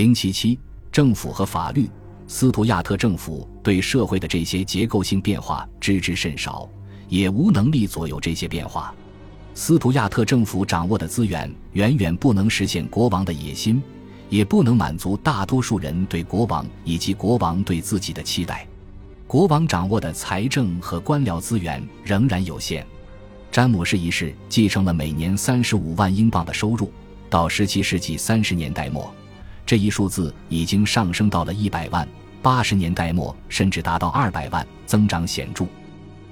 零七七，政府和法律。斯图亚特政府对社会的这些结构性变化知之甚少，也无能力左右这些变化。斯图亚特政府掌握的资源远远不能实现国王的野心，也不能满足大多数人对国王以及国王对自己的期待。国王掌握的财政和官僚资源仍然有限。詹姆士一世继承了每年三十五万英镑的收入，到十七世纪三十年代末，这一数字已经上升到了一百万。八十年代末甚至达到二百万，增长显著。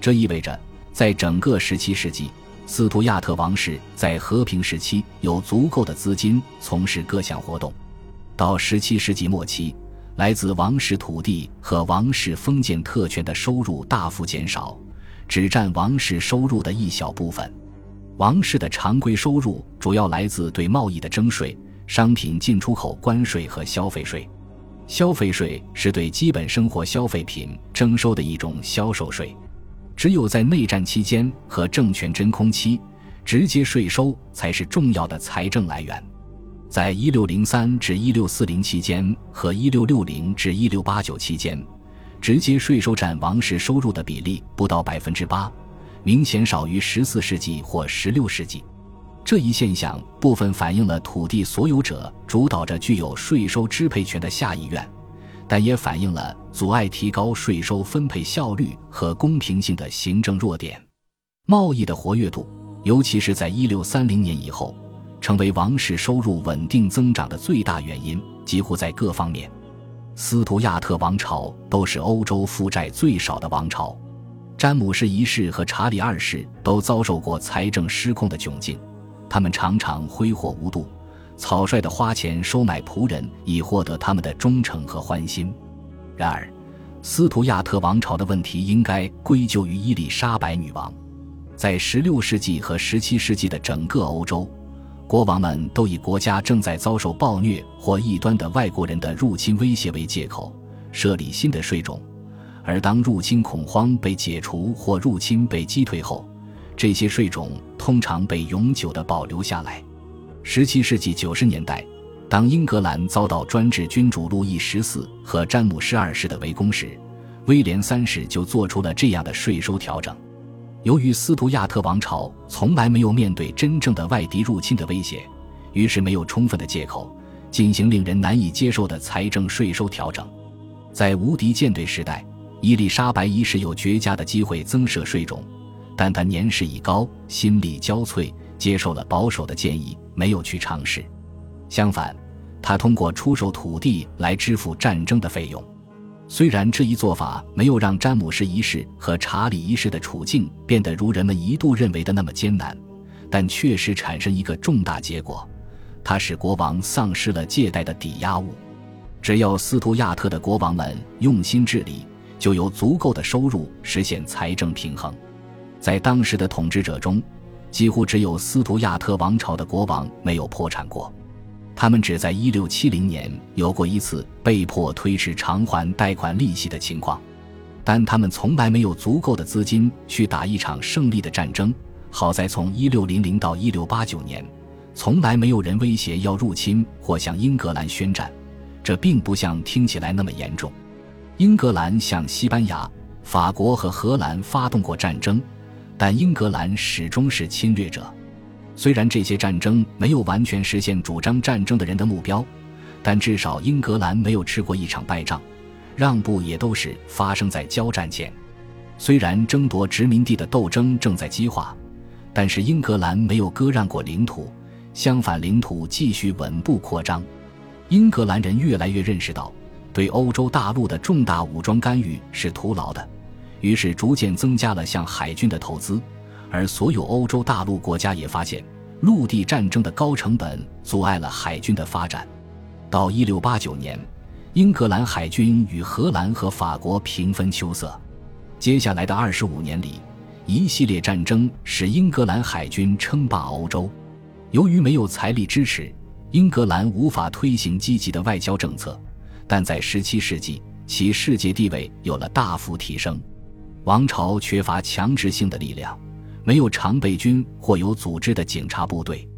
这意味着，在整个十七世纪，斯图亚特王室在和平时期有足够的资金从事各项活动。到十七世纪末期，来自王室土地和王室封建特权的收入大幅减少，只占王室收入的一小部分。王室的常规收入主要来自对贸易的征税、商品进出口关税和消费税。消费税是对基本生活消费品征收的一种销售税，只有在内战期间和政权真空期，直接税收才是重要的财政来源。在一六零三至一六四零期间和一六六零至一六八九期间，直接税收占王室收入的比例不到百分之八，明显少于十四世纪或十六世纪。这一现象部分反映了土地所有者主导着具有税收支配权的下议院，但也反映了阻碍提高税收分配效率和公平性的行政弱点。贸易的活跃度，尤其是在1630年以后，成为王室收入稳定增长的最大原因。几乎在各方面，斯图亚特王朝都是欧洲负债最少的王朝。詹姆士一世和查理二世都遭受过财政失控的窘境。他们常常挥霍无度，草率地花钱收买仆人，以获得他们的忠诚和欢心。然而，斯图亚特王朝的问题应该归咎于伊丽莎白女王。在16世纪和17世纪的整个欧洲，国王们都以国家正在遭受暴虐或异端的外国人的入侵威胁为借口，设立新的税种。而当入侵恐慌被解除或入侵被击退后，这些税种通常被永久地保留下来。十七世纪九十年代，当英格兰遭到专制君主路易十四和詹姆士二世的围攻时，威廉三世就做出了这样的税收调整。由于斯图亚特王朝从来没有面对真正的外敌入侵的威胁，于是没有充分的借口进行令人难以接受的财政税收调整。在无敌舰队时代，伊丽莎白一世有绝佳的机会增设税种。但他年事已高，心力交瘁，接受了保守的建议，没有去尝试。相反，他通过出售土地来支付战争的费用。虽然这一做法没有让詹姆士一世和查理一世的处境变得如人们一度认为的那么艰难，但确实产生一个重大结果：它使国王丧失了借贷的抵押物。只要斯图亚特的国王们用心治理，就有足够的收入实现财政平衡。在当时的统治者中，几乎只有斯图亚特王朝的国王没有破产过。他们只在1670年有过一次被迫推迟偿还贷款利息的情况，但他们从来没有足够的资金去打一场胜利的战争。好在从1600到1689年，从来没有人威胁要入侵或向英格兰宣战，这并不像听起来那么严重。英格兰向西班牙、法国和荷兰发动过战争。但英格兰始终是侵略者，虽然这些战争没有完全实现主张战争的人的目标，但至少英格兰没有吃过一场败仗，让步也都是发生在交战前。虽然争夺殖民地的斗争正在激化，但是英格兰没有割让过领土，相反，领土继续稳步扩张。英格兰人越来越认识到，对欧洲大陆的重大武装干预是徒劳的。于是逐渐增加了向海军的投资，而所有欧洲大陆国家也发现陆地战争的高成本阻碍了海军的发展。到1689年，英格兰海军与荷兰和法国平分秋色。接下来的二十五年里，一系列战争使英格兰海军称霸欧洲。由于没有财力支持，英格兰无法推行积极的外交政策，但在17世纪，其世界地位有了大幅提升。王朝缺乏强制性的力量，没有常备军或有组织的警察部队。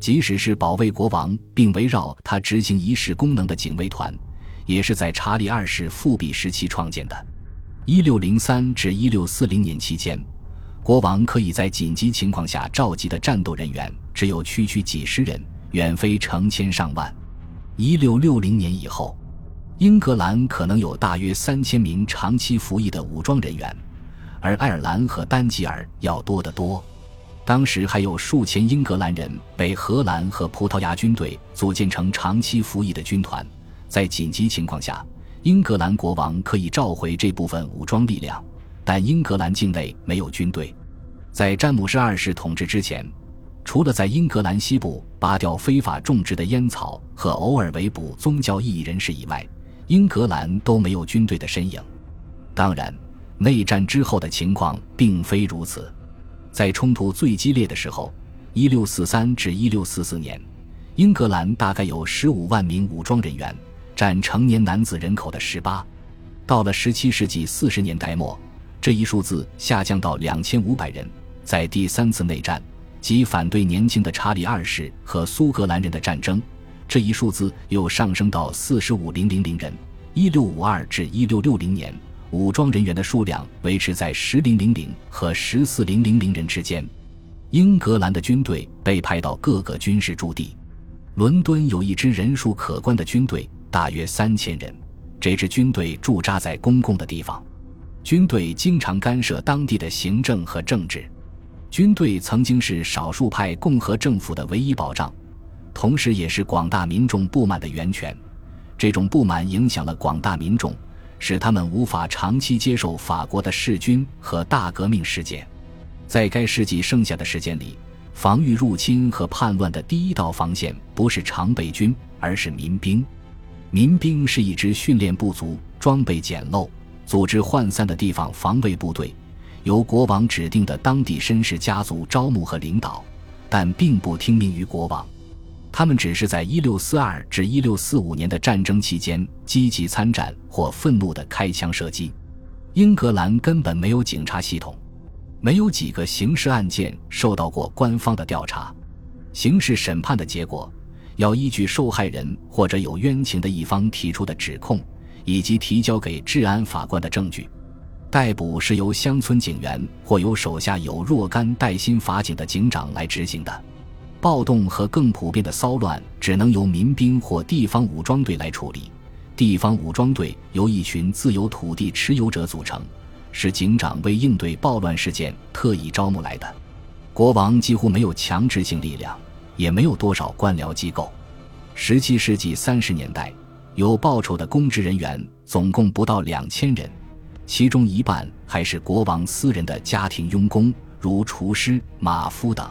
即使是保卫国王并围绕他执行仪式功能的警卫团，也是在查理二世复辟时期创建的。一六零三至一六四零年期间，国王可以在紧急情况下召集的战斗人员只有区区几十人，远非成千上万。一六六零年以后，英格兰可能有大约三千名长期服役的武装人员，而爱尔兰和丹吉尔要多得多。当时还有数千英格兰人被荷兰和葡萄牙军队组建成长期服役的军团，在紧急情况下，英格兰国王可以召回这部分武装力量，但英格兰境内没有军队。在詹姆士二世统治之前，除了在英格兰西部拔掉非法种植的烟草和偶尔围捕宗教异议人士以外，英格兰都没有军队的身影。当然，内战之后的情况并非如此。在冲突最激烈的时候，1643至1644年，英格兰大概有15万名武装人员，占成年男子人口的18。到了17世纪40年代末，这一数字下降到2500人。在第三次内战，即反对年轻的查理二世和苏格兰人的战争，这一数字又上升到45000人。1652至1660年。武装人员的数量维持在十零零零和十四零零零人之间。英格兰的军队被派到各个军事驻地。伦敦有一支人数可观的军队，大约三千人。这支军队驻扎在公共的地方。军队经常干涉当地的行政和政治。军队曾经是少数派共和政府的唯一保障，同时也是广大民众不满的源泉。这种不满影响了广大民众。使他们无法长期接受法国的弑君和大革命事件。在该世纪剩下的时间里，防御入侵和叛乱的第一道防线不是常备军，而是民兵。民兵是一支训练不足、装备简陋、组织涣散的地方防卫部队，由国王指定的当地绅士家族招募和领导，但并不听命于国王。他们只是在1642至1645年的战争期间积极参战或愤怒地开枪射击。英格兰根本没有警察系统，没有几个刑事案件受到过官方的调查。刑事审判的结果要依据受害人或者有冤情的一方提出的指控，以及提交给治安法官的证据。逮捕是由乡村警员或由手下有若干带薪法警的警长来执行的。暴动和更普遍的骚乱只能由民兵或地方武装队来处理。地方武装队由一群自由土地持有者组成，是警长为应对暴乱事件特意招募来的。国王几乎没有强制性力量，也没有多少官僚机构。十七世纪三十年代，有报酬的公职人员总共不到两千人，其中一半还是国王私人的家庭佣工，如厨师、马夫等。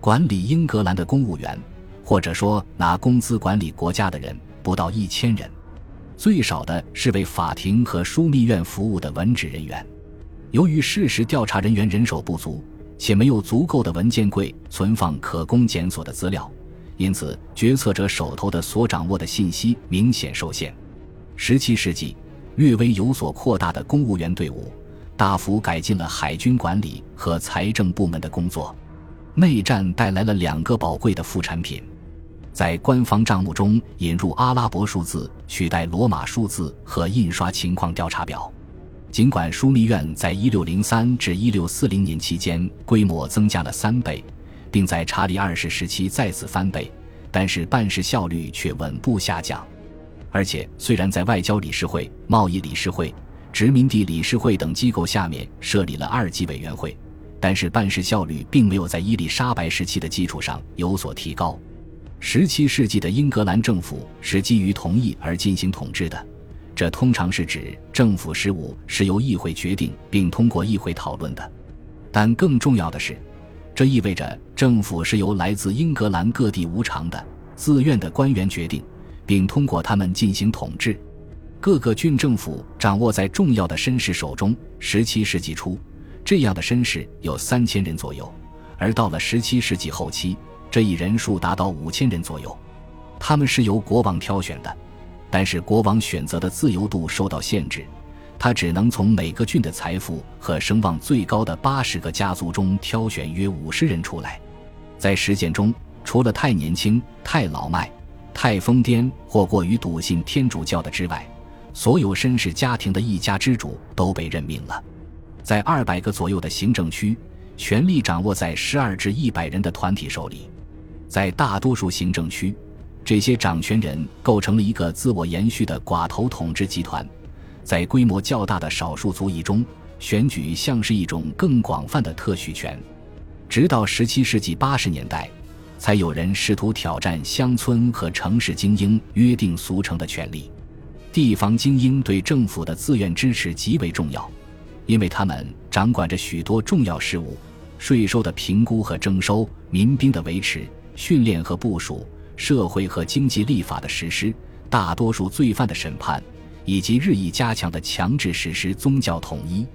管理英格兰的公务员，或者说拿工资管理国家的人，不到一千人。最少的是为法庭和枢密院服务的文职人员。由于事实调查人员人手不足，且没有足够的文件柜存放可供检索的资料，因此决策者手头的所掌握的信息明显受限。十七世纪，略微有所扩大的公务员队伍，大幅改进了海军管理和财政部门的工作。内战带来了两个宝贵的副产品，在官方账目中引入阿拉伯数字取代罗马数字和印刷情况调查表。尽管枢密院在1603至1640年期间规模增加了三倍，并在查理二世时期再次翻倍，但是办事效率却稳步下降。而且，虽然在外交理事会、贸易理事会、殖民地理事会等机构下面设立了二级委员会。但是办事效率并没有在伊丽莎白时期的基础上有所提高。十七世纪的英格兰政府是基于同意而进行统治的，这通常是指政府事务是由议会决定并通过议会讨论的。但更重要的是，这意味着政府是由来自英格兰各地无偿的、自愿的官员决定，并通过他们进行统治。各个郡政府掌握在重要的绅士手中。十七世纪初。这样的绅士有三千人左右，而到了十七世纪后期，这一人数达到五千人左右。他们是由国王挑选的，但是国王选择的自由度受到限制，他只能从每个郡的财富和声望最高的八十个家族中挑选约五十人出来。在实践中，除了太年轻、太老迈、太疯癫或过于笃信天主教的之外，所有绅士家庭的一家之主都被任命了。在二百个左右的行政区，权力掌握在十二至一百人的团体手里。在大多数行政区，这些掌权人构成了一个自我延续的寡头统治集团。在规模较大的少数族裔中，选举像是一种更广泛的特许权。直到十七世纪八十年代，才有人试图挑战乡村和城市精英约定俗成的权利。地方精英对政府的自愿支持极为重要，因为他们掌管着许多重要事务：税收的评估和征收、民兵的维持、训练和部署、社会和经济立法的实施、大多数罪犯的审判，以及日益加强的强制实施宗教统一。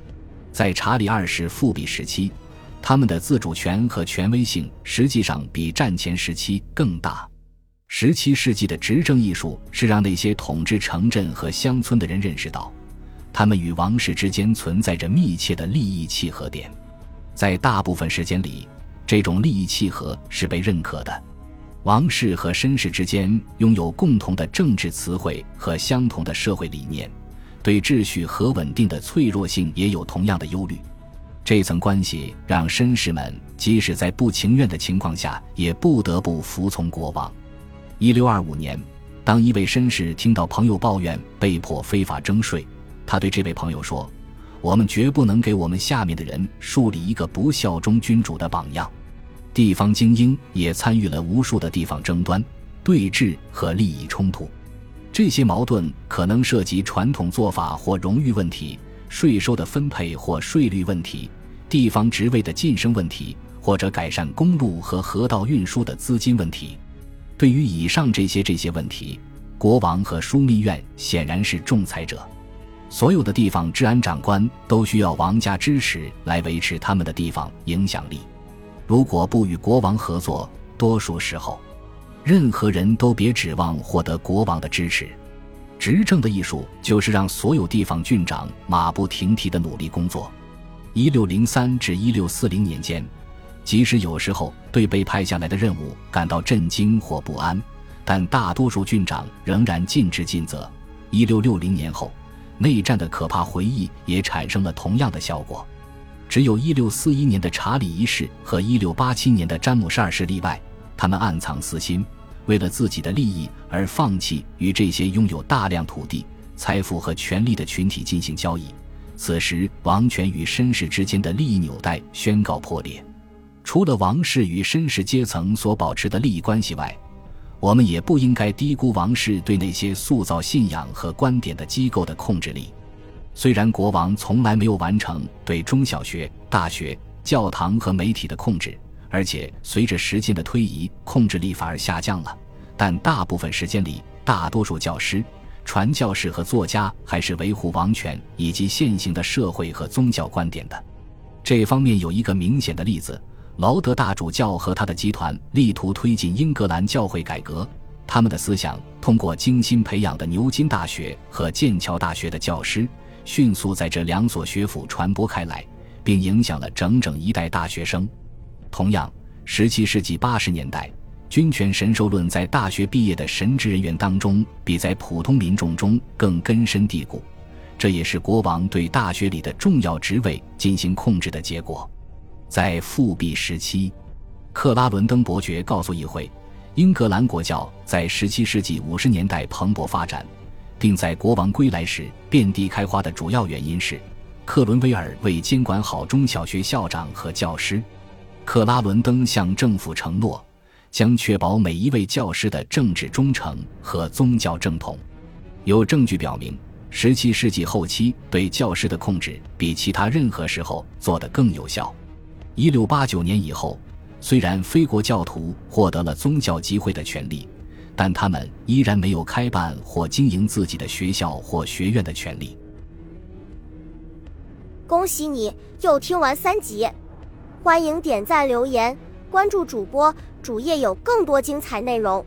在查理二世复辟时期，他们的自主权和权威性实际上比战前时期更大。十七世纪的执政艺术是让那些统治城镇和乡村的人认识到，他们与王室之间存在着密切的利益契合点。在大部分时间里，这种利益契合是被认可的。王室和绅士之间拥有共同的政治词汇和相同的社会理念，对秩序和稳定的脆弱性也有同样的忧虑。这层关系让绅士们即使在不情愿的情况下，也不得不服从国王。一六二五年，当一位绅士听到朋友抱怨被迫非法征税，他对这位朋友说：“我们绝不能给我们下面的人树立一个不效忠君主的榜样。”地方精英也参与了无数的地方争端、对峙和利益冲突，这些矛盾可能涉及传统做法或荣誉问题。税收的分配或税率问题，地方职位的晋升问题，或者改善公路和河道运输的资金问题。对于以上这些这些问题，国王和枢密院显然是仲裁者。所有的地方治安长官都需要王家支持来维持他们的地方影响力。如果不与国王合作，多数时候，任何人都别指望获得国王的支持。执政的艺术就是让所有地方郡长马不停蹄的努力工作。一六零三至一六四零年间，即使有时候对被派下来的任务感到震惊或不安，但大多数郡长仍然尽职尽责。一六六零年后，内战的可怕回忆也产生了同样的效果。只有一六四一年的查理一世和一六八七年的詹姆士二世例外，他们暗藏私心。为了自己的利益而放弃与这些拥有大量土地、财富和权力的群体进行交易，此时王权与绅士之间的利益纽带宣告破裂。除了王室与绅士阶层所保持的利益关系外，我们也不应该低估王室对那些塑造信仰和观点的机构的控制力。虽然国王从来没有完成对中小学、大学、教堂和媒体的控制。而且随着时间的推移，控制力反而下降了。但大部分时间里，大多数教师、传教士和作家还是维护王权以及现行的社会和宗教观点的。这方面有一个明显的例子：劳德大主教和他的集团力图推进英格兰教会改革。他们的思想通过精心培养的牛津大学和剑桥大学的教师，迅速在这两所学府传播开来，并影响了整整一代大学生。同样，17世纪80年代，君权神授论在大学毕业的神职人员当中，比在普通民众中更根深蒂固。这也是国王对大学里的重要职位进行控制的结果。在复辟时期，克拉伦登伯爵告诉议会，英格兰国教在17世纪50年代蓬勃发展，并在国王归来时遍地开花的主要原因是，克伦威尔为监管好中小学校长和教师。克拉伦登向政府承诺，将确保每一位教师的政治忠诚和宗教正统。有证据表明，17世纪后期对教师的控制比其他任何时候做得更有效。一六八九年以后，虽然非国教徒获得了宗教集会的权利，但他们依然没有开办或经营自己的学校或学院的权利。恭喜你又听完三集。欢迎点赞、留言、关注主播，主页有更多精彩内容。